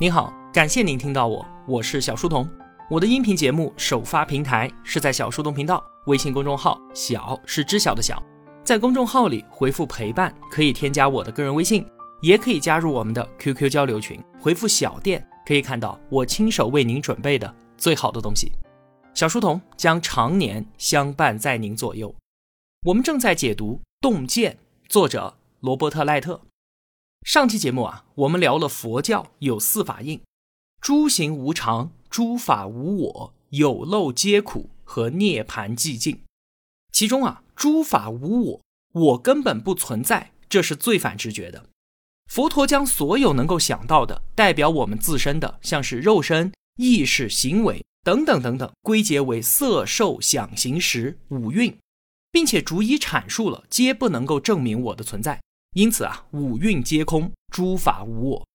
您好，感谢您听到我，我是小书童。我的音频节目首发平台是在小书童频道微信公众号，小是知晓的小，在公众号里回复陪伴，可以添加我的个人微信，也可以加入我们的 QQ 交流群，回复小店可以看到我亲手为您准备的最好的东西。小书童将常年相伴在您左右。我们正在解读《洞见》，作者罗伯特·赖特。上期节目啊，我们聊了佛教有四法印：诸行无常、诸法无我、有漏皆苦和涅槃寂静。其中啊，诸法无我，我根本不存在，这是最反直觉的。佛陀将所有能够想到的代表我们自身的，像是肉身、意识、行为等等等等，归结为色、受、想、行、识五蕴，并且逐一阐述了，皆不能够证明我的存在。因此啊，五蕴皆空，诸法无我。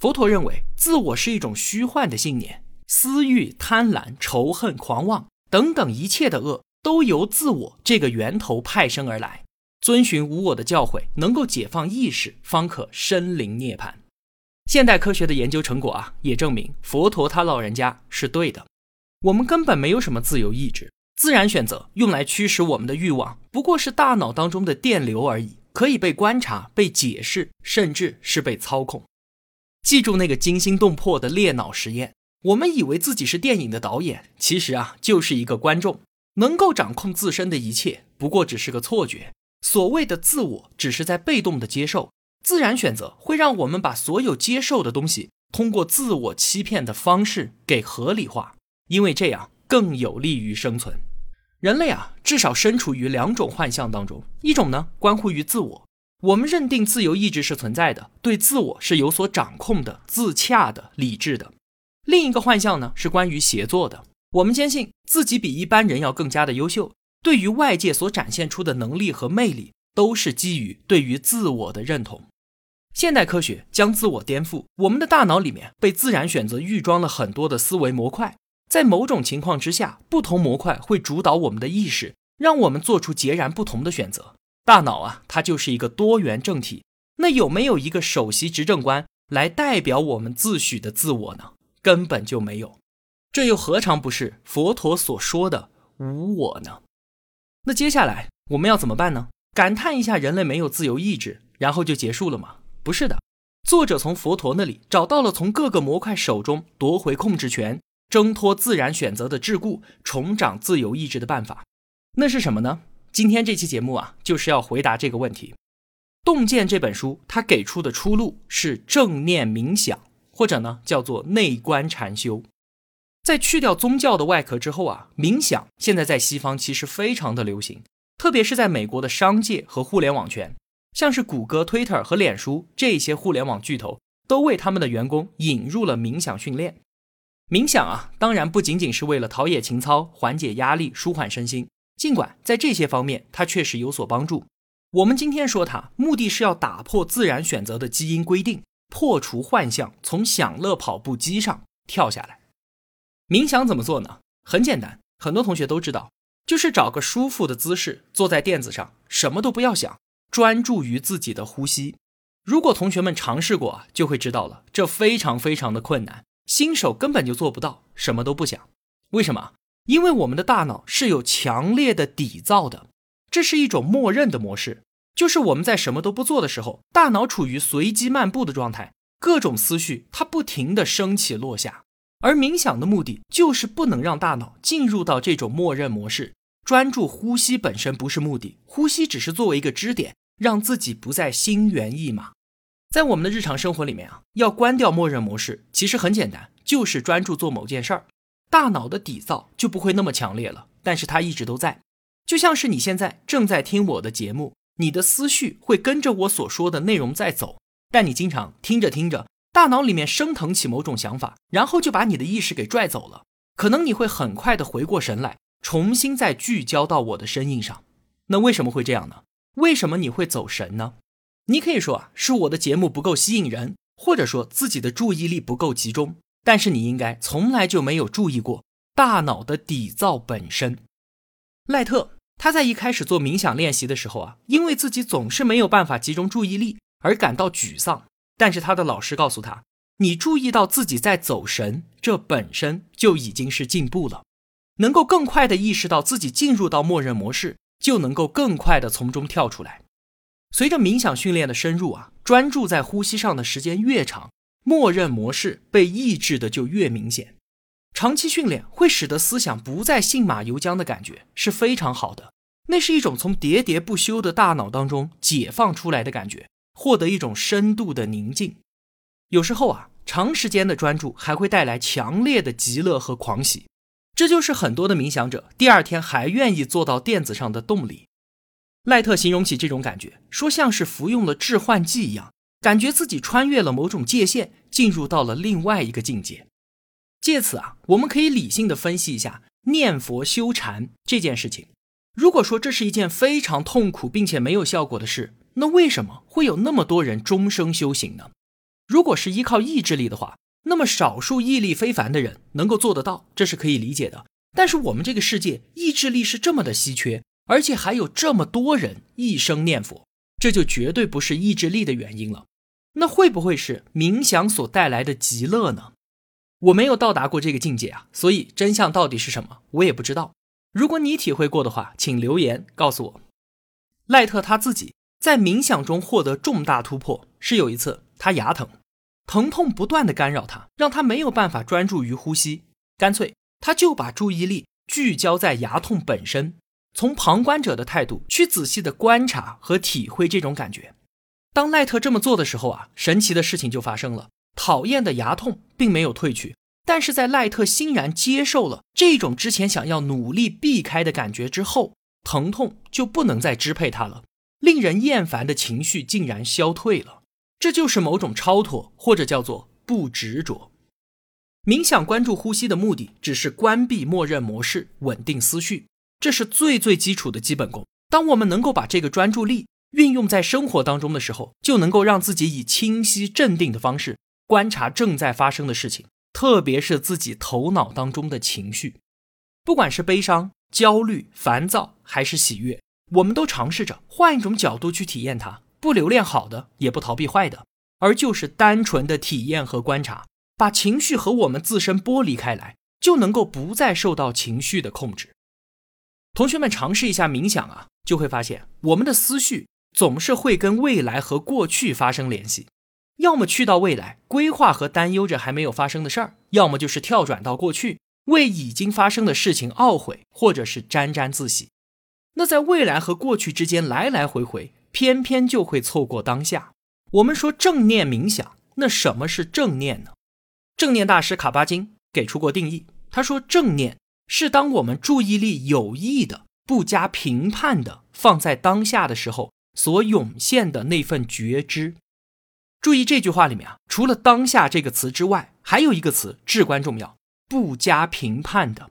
佛陀认为，自我是一种虚幻的信念，私欲、贪婪、仇恨、狂妄等等一切的恶，都由自我这个源头派生而来。遵循无我的教诲，能够解放意识，方可身临涅槃。现代科学的研究成果啊，也证明佛陀他老人家是对的。我们根本没有什么自由意志，自然选择用来驱使我们的欲望，不过是大脑当中的电流而已。可以被观察、被解释，甚至是被操控。记住那个惊心动魄的裂脑实验。我们以为自己是电影的导演，其实啊，就是一个观众，能够掌控自身的一切，不过只是个错觉。所谓的自我，只是在被动的接受。自然选择会让我们把所有接受的东西，通过自我欺骗的方式给合理化，因为这样更有利于生存。人类啊，至少身处于两种幻象当中。一种呢，关乎于自我，我们认定自由意志是存在的，对自我是有所掌控的、自洽的、理智的。另一个幻象呢，是关于协作的，我们坚信自己比一般人要更加的优秀，对于外界所展现出的能力和魅力，都是基于对于自我的认同。现代科学将自我颠覆，我们的大脑里面被自然选择预装了很多的思维模块。在某种情况之下，不同模块会主导我们的意识，让我们做出截然不同的选择。大脑啊，它就是一个多元政体。那有没有一个首席执政官来代表我们自诩的自我呢？根本就没有。这又何尝不是佛陀所说的无我呢？那接下来我们要怎么办呢？感叹一下人类没有自由意志，然后就结束了吗？不是的。作者从佛陀那里找到了从各个模块手中夺回控制权。挣脱自然选择的桎梏，重掌自由意志的办法，那是什么呢？今天这期节目啊，就是要回答这个问题。《洞见》这本书，它给出的出路是正念冥想，或者呢叫做内观禅修。在去掉宗教的外壳之后啊，冥想现在在西方其实非常的流行，特别是在美国的商界和互联网圈，像是谷歌、Twitter 和脸书这些互联网巨头，都为他们的员工引入了冥想训练。冥想啊，当然不仅仅是为了陶冶情操、缓解压力、舒缓身心。尽管在这些方面它确实有所帮助，我们今天说它，目的是要打破自然选择的基因规定，破除幻象，从享乐跑步机上跳下来。冥想怎么做呢？很简单，很多同学都知道，就是找个舒服的姿势，坐在垫子上，什么都不要想，专注于自己的呼吸。如果同学们尝试过，就会知道了，这非常非常的困难。新手根本就做不到，什么都不想。为什么？因为我们的大脑是有强烈的底噪的，这是一种默认的模式，就是我们在什么都不做的时候，大脑处于随机漫步的状态，各种思绪它不停的升起落下。而冥想的目的就是不能让大脑进入到这种默认模式，专注呼吸本身不是目的，呼吸只是作为一个支点，让自己不再心猿意马。在我们的日常生活里面啊，要关掉默认模式，其实很简单，就是专注做某件事儿，大脑的底噪就不会那么强烈了。但是它一直都在，就像是你现在正在听我的节目，你的思绪会跟着我所说的内容在走，但你经常听着听着，大脑里面升腾起某种想法，然后就把你的意识给拽走了。可能你会很快的回过神来，重新再聚焦到我的声音上。那为什么会这样呢？为什么你会走神呢？你可以说啊，是我的节目不够吸引人，或者说自己的注意力不够集中。但是你应该从来就没有注意过大脑的底噪本身。赖特他在一开始做冥想练习的时候啊，因为自己总是没有办法集中注意力而感到沮丧。但是他的老师告诉他，你注意到自己在走神，这本身就已经是进步了。能够更快的意识到自己进入到默认模式，就能够更快的从中跳出来。随着冥想训练的深入啊，专注在呼吸上的时间越长，默认模式被抑制的就越明显。长期训练会使得思想不再信马由缰的感觉是非常好的，那是一种从喋喋不休的大脑当中解放出来的感觉，获得一种深度的宁静。有时候啊，长时间的专注还会带来强烈的极乐和狂喜，这就是很多的冥想者第二天还愿意坐到垫子上的动力。赖特形容起这种感觉，说像是服用了致幻剂一样，感觉自己穿越了某种界限，进入到了另外一个境界。借此啊，我们可以理性的分析一下念佛修禅这件事情。如果说这是一件非常痛苦并且没有效果的事，那为什么会有那么多人终生修行呢？如果是依靠意志力的话，那么少数毅力非凡的人能够做得到，这是可以理解的。但是我们这个世界意志力是这么的稀缺。而且还有这么多人一生念佛，这就绝对不是意志力的原因了。那会不会是冥想所带来的极乐呢？我没有到达过这个境界啊，所以真相到底是什么，我也不知道。如果你体会过的话，请留言告诉我。赖特他自己在冥想中获得重大突破，是有一次他牙疼，疼痛不断的干扰他，让他没有办法专注于呼吸，干脆他就把注意力聚焦在牙痛本身。从旁观者的态度去仔细的观察和体会这种感觉。当赖特这么做的时候啊，神奇的事情就发生了。讨厌的牙痛并没有退去，但是在赖特欣然接受了这种之前想要努力避开的感觉之后，疼痛就不能再支配他了。令人厌烦的情绪竟然消退了。这就是某种超脱，或者叫做不执着。冥想关注呼吸的目的，只是关闭默认模式，稳定思绪。这是最最基础的基本功。当我们能够把这个专注力运用在生活当中的时候，就能够让自己以清晰镇定的方式观察正在发生的事情，特别是自己头脑当中的情绪，不管是悲伤、焦虑、烦躁还是喜悦，我们都尝试着换一种角度去体验它，不留恋好的，也不逃避坏的，而就是单纯的体验和观察，把情绪和我们自身剥离开来，就能够不再受到情绪的控制。同学们尝试一下冥想啊，就会发现我们的思绪总是会跟未来和过去发生联系，要么去到未来规划和担忧着还没有发生的事儿，要么就是跳转到过去为已经发生的事情懊悔或者是沾沾自喜。那在未来和过去之间来来回回，偏偏就会错过当下。我们说正念冥想，那什么是正念呢？正念大师卡巴金给出过定义，他说正念。是当我们注意力有意的、不加评判的放在当下的时候，所涌现的那份觉知。注意这句话里面啊，除了“当下”这个词之外，还有一个词至关重要：不加评判的，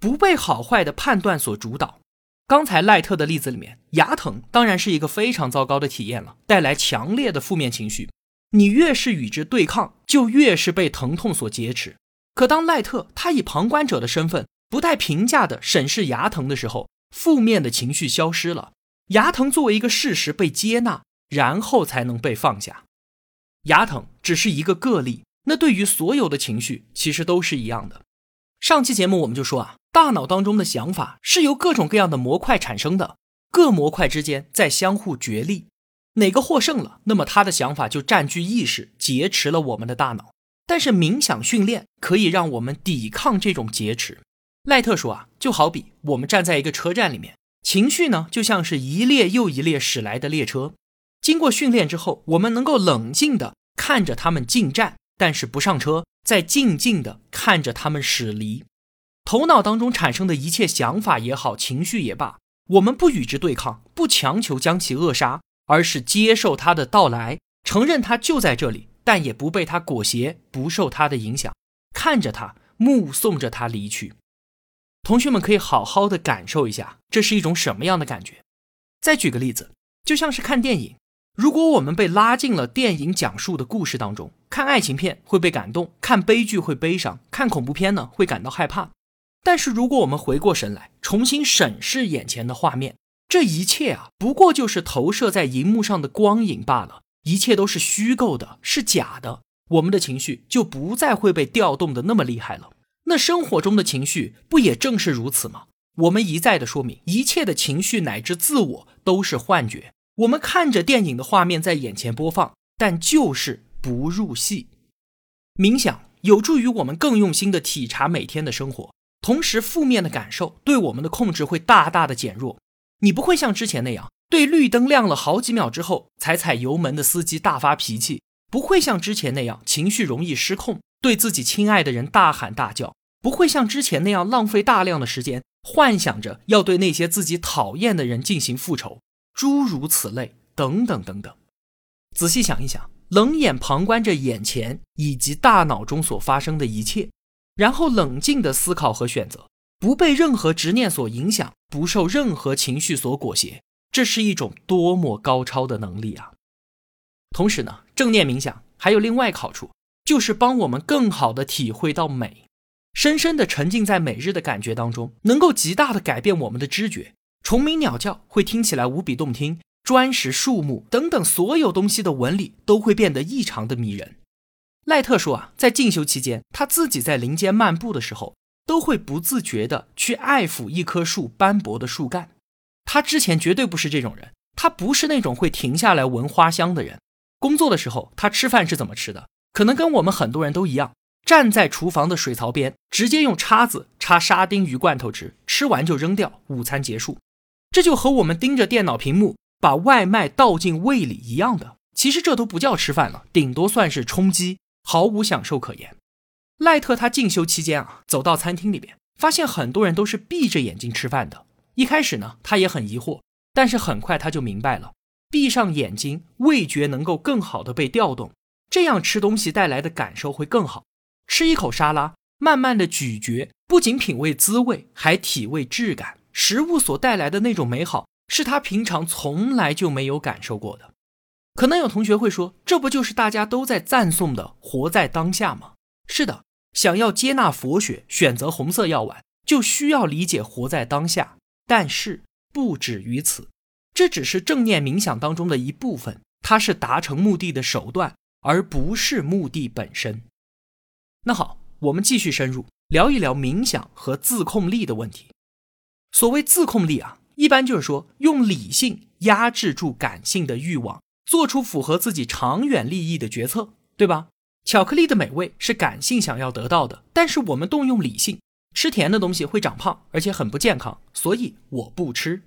不被好坏的判断所主导。刚才赖特的例子里面，牙疼当然是一个非常糟糕的体验了，带来强烈的负面情绪。你越是与之对抗，就越是被疼痛所劫持。可当赖特他以旁观者的身份，不带评价的审视牙疼的时候，负面的情绪消失了，牙疼作为一个事实被接纳，然后才能被放下。牙疼只是一个个例，那对于所有的情绪其实都是一样的。上期节目我们就说啊，大脑当中的想法是由各种各样的模块产生的，各模块之间在相互角力，哪个获胜了，那么他的想法就占据意识，劫持了我们的大脑。但是冥想训练可以让我们抵抗这种劫持。赖特说啊，就好比我们站在一个车站里面，情绪呢就像是一列又一列驶来的列车。经过训练之后，我们能够冷静地看着他们进站，但是不上车，再静静地看着他们驶离。头脑当中产生的一切想法也好，情绪也罢，我们不与之对抗，不强求将其扼杀，而是接受它的到来，承认它就在这里，但也不被它裹挟，不受它的影响，看着它，目送着它离去。同学们可以好好的感受一下，这是一种什么样的感觉？再举个例子，就像是看电影，如果我们被拉进了电影讲述的故事当中，看爱情片会被感动，看悲剧会悲伤，看恐怖片呢会感到害怕。但是如果我们回过神来，重新审视眼前的画面，这一切啊，不过就是投射在荧幕上的光影罢了，一切都是虚构的，是假的。我们的情绪就不再会被调动的那么厉害了。那生活中的情绪不也正是如此吗？我们一再的说明，一切的情绪乃至自我都是幻觉。我们看着电影的画面在眼前播放，但就是不入戏。冥想有助于我们更用心的体察每天的生活，同时负面的感受对我们的控制会大大的减弱。你不会像之前那样，对绿灯亮了好几秒之后才踩油门的司机大发脾气。不会像之前那样情绪容易失控，对自己亲爱的人大喊大叫；不会像之前那样浪费大量的时间，幻想着要对那些自己讨厌的人进行复仇，诸如此类，等等等等。仔细想一想，冷眼旁观着眼前以及大脑中所发生的一切，然后冷静的思考和选择，不被任何执念所影响，不受任何情绪所裹挟，这是一种多么高超的能力啊！同时呢，正念冥想还有另外好处，就是帮我们更好的体会到美，深深的沉浸在每日的感觉当中，能够极大的改变我们的知觉。虫鸣鸟叫会听起来无比动听，砖石树木等等所有东西的纹理都会变得异常的迷人。赖特说啊，在进修期间，他自己在林间漫步的时候，都会不自觉的去爱抚一棵树斑驳的树干。他之前绝对不是这种人，他不是那种会停下来闻花香的人。工作的时候，他吃饭是怎么吃的？可能跟我们很多人都一样，站在厨房的水槽边，直接用叉子插沙丁鱼罐头吃，吃完就扔掉，午餐结束。这就和我们盯着电脑屏幕把外卖倒进胃里一样的。其实这都不叫吃饭了，顶多算是充饥，毫无享受可言。赖特他进修期间啊，走到餐厅里边，发现很多人都是闭着眼睛吃饭的。一开始呢，他也很疑惑，但是很快他就明白了。闭上眼睛，味觉能够更好的被调动，这样吃东西带来的感受会更好。吃一口沙拉，慢慢的咀嚼，不仅品味滋味，还体味质感。食物所带来的那种美好，是他平常从来就没有感受过的。可能有同学会说，这不就是大家都在赞颂的活在当下吗？是的，想要接纳佛学，选择红色药丸，就需要理解活在当下。但是不止于此。这只是正念冥想当中的一部分，它是达成目的的手段，而不是目的本身。那好，我们继续深入聊一聊冥想和自控力的问题。所谓自控力啊，一般就是说用理性压制住感性的欲望，做出符合自己长远利益的决策，对吧？巧克力的美味是感性想要得到的，但是我们动用理性，吃甜的东西会长胖，而且很不健康，所以我不吃。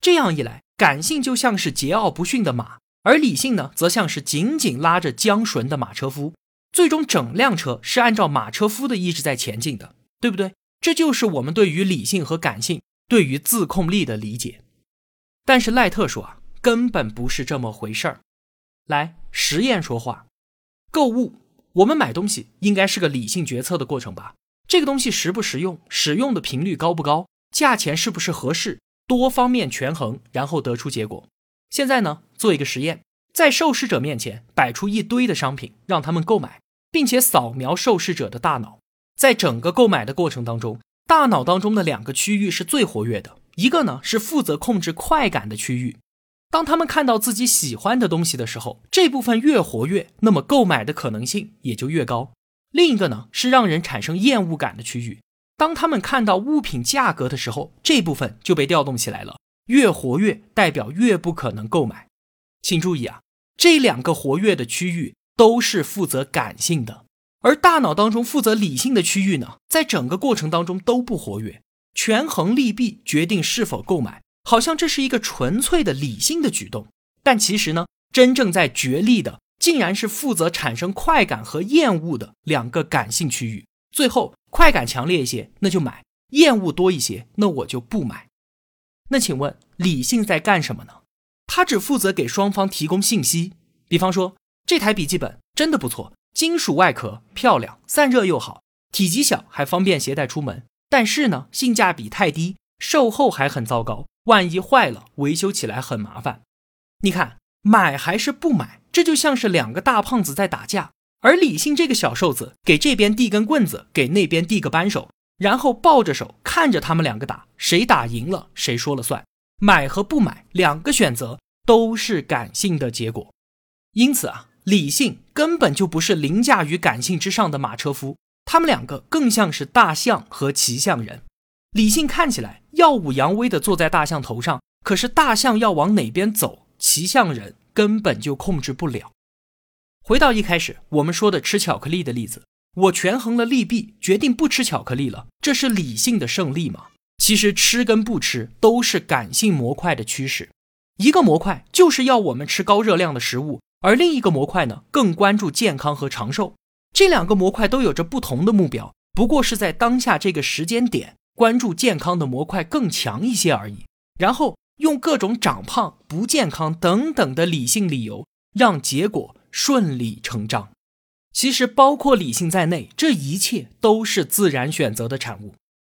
这样一来。感性就像是桀骜不驯的马，而理性呢，则像是紧紧拉着缰绳的马车夫。最终，整辆车是按照马车夫的意志在前进的，对不对？这就是我们对于理性和感性、对于自控力的理解。但是赖特说啊，根本不是这么回事儿。来，实验说话。购物，我们买东西应该是个理性决策的过程吧？这个东西实不实用，使用的频率高不高，价钱是不是合适？多方面权衡，然后得出结果。现在呢，做一个实验，在受试者面前摆出一堆的商品，让他们购买，并且扫描受试者的大脑。在整个购买的过程当中，大脑当中的两个区域是最活跃的，一个呢是负责控制快感的区域。当他们看到自己喜欢的东西的时候，这部分越活跃，那么购买的可能性也就越高。另一个呢是让人产生厌恶感的区域。当他们看到物品价格的时候，这部分就被调动起来了。越活跃，代表越不可能购买。请注意啊，这两个活跃的区域都是负责感性的，而大脑当中负责理性的区域呢，在整个过程当中都不活跃。权衡利弊，决定是否购买，好像这是一个纯粹的理性的举动。但其实呢，真正在角力的，竟然是负责产生快感和厌恶的两个感性区域。最后。快感强烈一些，那就买；厌恶多一些，那我就不买。那请问理性在干什么呢？它只负责给双方提供信息。比方说，这台笔记本真的不错，金属外壳漂亮，散热又好，体积小还方便携带出门。但是呢，性价比太低，售后还很糟糕，万一坏了，维修起来很麻烦。你看，买还是不买，这就像是两个大胖子在打架。而理性这个小瘦子给这边递根棍子，给那边递个扳手，然后抱着手看着他们两个打，谁打赢了谁说了算。买和不买两个选择都是感性的结果。因此啊，理性根本就不是凌驾于感性之上的马车夫，他们两个更像是大象和骑象人。理性看起来耀武扬威地坐在大象头上，可是大象要往哪边走，骑象人根本就控制不了。回到一开始我们说的吃巧克力的例子，我权衡了利弊，决定不吃巧克力了，这是理性的胜利吗？其实吃跟不吃都是感性模块的驱使。一个模块就是要我们吃高热量的食物，而另一个模块呢更关注健康和长寿。这两个模块都有着不同的目标，不过是在当下这个时间点，关注健康的模块更强一些而已。然后用各种长胖、不健康等等的理性理由，让结果顺理成章。其实包括理性在内，这一切都是自然选择的产物。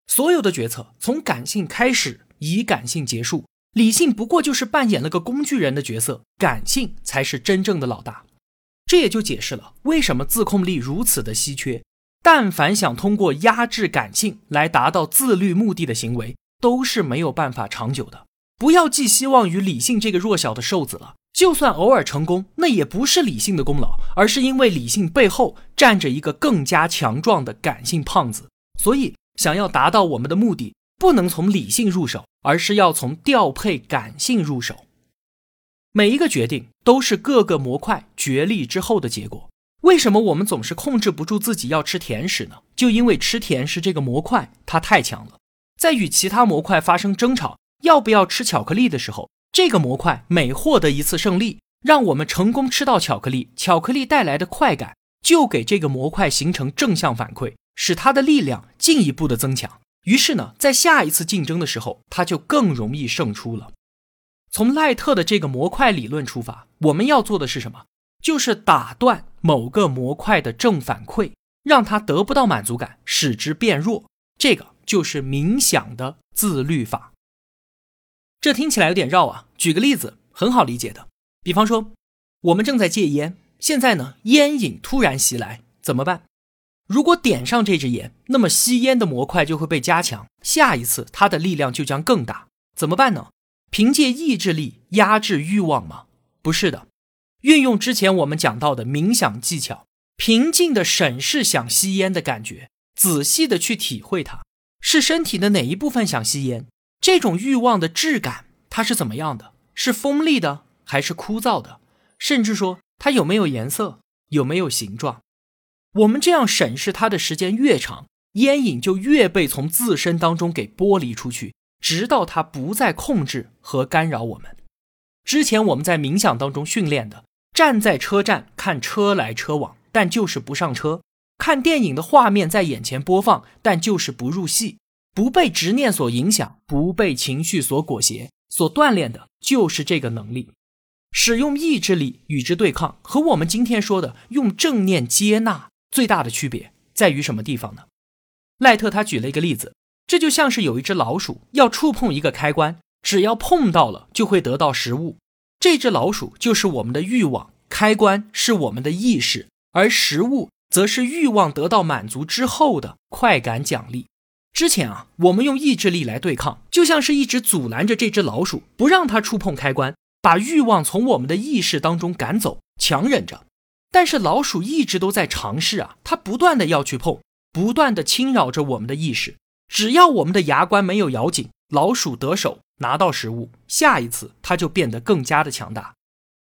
所有的决策从感性开始，以感性结束，理性不过就是扮演了个工具人的角色，感性才是真正的老大。这也就解释了为什么自控力如此的稀缺。但凡想通过压制感性来达到自律目的的行为，都是没有办法长久的。不要寄希望于理性这个弱小的瘦子了。就算偶尔成功，那也不是理性的功劳，而是因为理性背后站着一个更加强壮的感性胖子。所以。想要达到我们的目的，不能从理性入手，而是要从调配感性入手。每一个决定都是各个模块角力之后的结果。为什么我们总是控制不住自己要吃甜食呢？就因为吃甜食这个模块它太强了。在与其他模块发生争吵，要不要吃巧克力的时候，这个模块每获得一次胜利，让我们成功吃到巧克力，巧克力带来的快感就给这个模块形成正向反馈。使它的力量进一步的增强，于是呢，在下一次竞争的时候，它就更容易胜出了。从赖特的这个模块理论出发，我们要做的是什么？就是打断某个模块的正反馈，让它得不到满足感，使之变弱。这个就是冥想的自律法。这听起来有点绕啊，举个例子，很好理解的。比方说，我们正在戒烟，现在呢，烟瘾突然袭来，怎么办？如果点上这支烟，那么吸烟的模块就会被加强，下一次它的力量就将更大。怎么办呢？凭借意志力压制欲望吗？不是的，运用之前我们讲到的冥想技巧，平静的审视想吸烟的感觉，仔细的去体会它，是身体的哪一部分想吸烟？这种欲望的质感它是怎么样的？是锋利的还是枯燥的？甚至说它有没有颜色？有没有形状？我们这样审视它的时间越长，烟瘾就越被从自身当中给剥离出去，直到它不再控制和干扰我们。之前我们在冥想当中训练的，站在车站看车来车往，但就是不上车；看电影的画面在眼前播放，但就是不入戏；不被执念所影响，不被情绪所裹挟，所锻炼的就是这个能力。使用意志力与之对抗，和我们今天说的用正念接纳。最大的区别在于什么地方呢？赖特他举了一个例子，这就像是有一只老鼠要触碰一个开关，只要碰到了就会得到食物。这只老鼠就是我们的欲望，开关是我们的意识，而食物则是欲望得到满足之后的快感奖励。之前啊，我们用意志力来对抗，就像是一直阻拦着这只老鼠，不让它触碰开关，把欲望从我们的意识当中赶走，强忍着。但是老鼠一直都在尝试啊，它不断的要去碰，不断的侵扰着我们的意识。只要我们的牙关没有咬紧，老鼠得手拿到食物，下一次它就变得更加的强大。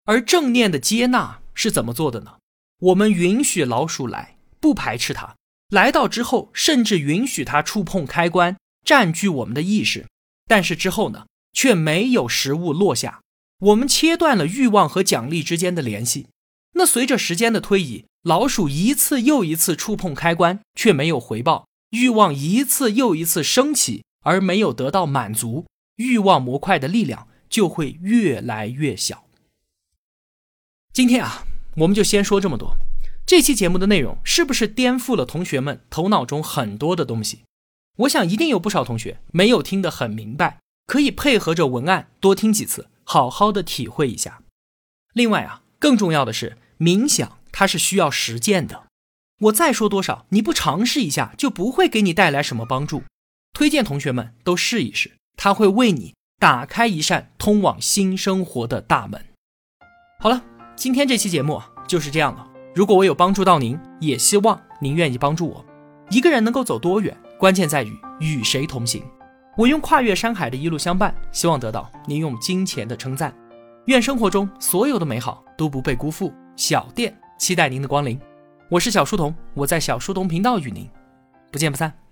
而正念的接纳是怎么做的呢？我们允许老鼠来，不排斥它来到之后，甚至允许它触碰开关，占据我们的意识。但是之后呢，却没有食物落下，我们切断了欲望和奖励之间的联系。那随着时间的推移，老鼠一次又一次触碰开关，却没有回报；欲望一次又一次升起，而没有得到满足，欲望模块的力量就会越来越小。今天啊，我们就先说这么多。这期节目的内容是不是颠覆了同学们头脑中很多的东西？我想一定有不少同学没有听得很明白，可以配合着文案多听几次，好好的体会一下。另外啊，更重要的是。冥想它是需要实践的。我再说多少，你不尝试一下就不会给你带来什么帮助。推荐同学们都试一试，它会为你打开一扇通往新生活的大门。好了，今天这期节目啊就是这样了。如果我有帮助到您，也希望您愿意帮助我。一个人能够走多远，关键在于与谁同行。我用跨越山海的一路相伴，希望得到您用金钱的称赞。愿生活中所有的美好都不被辜负。小店期待您的光临。我是小书童我在小书童频道与您。不见不散。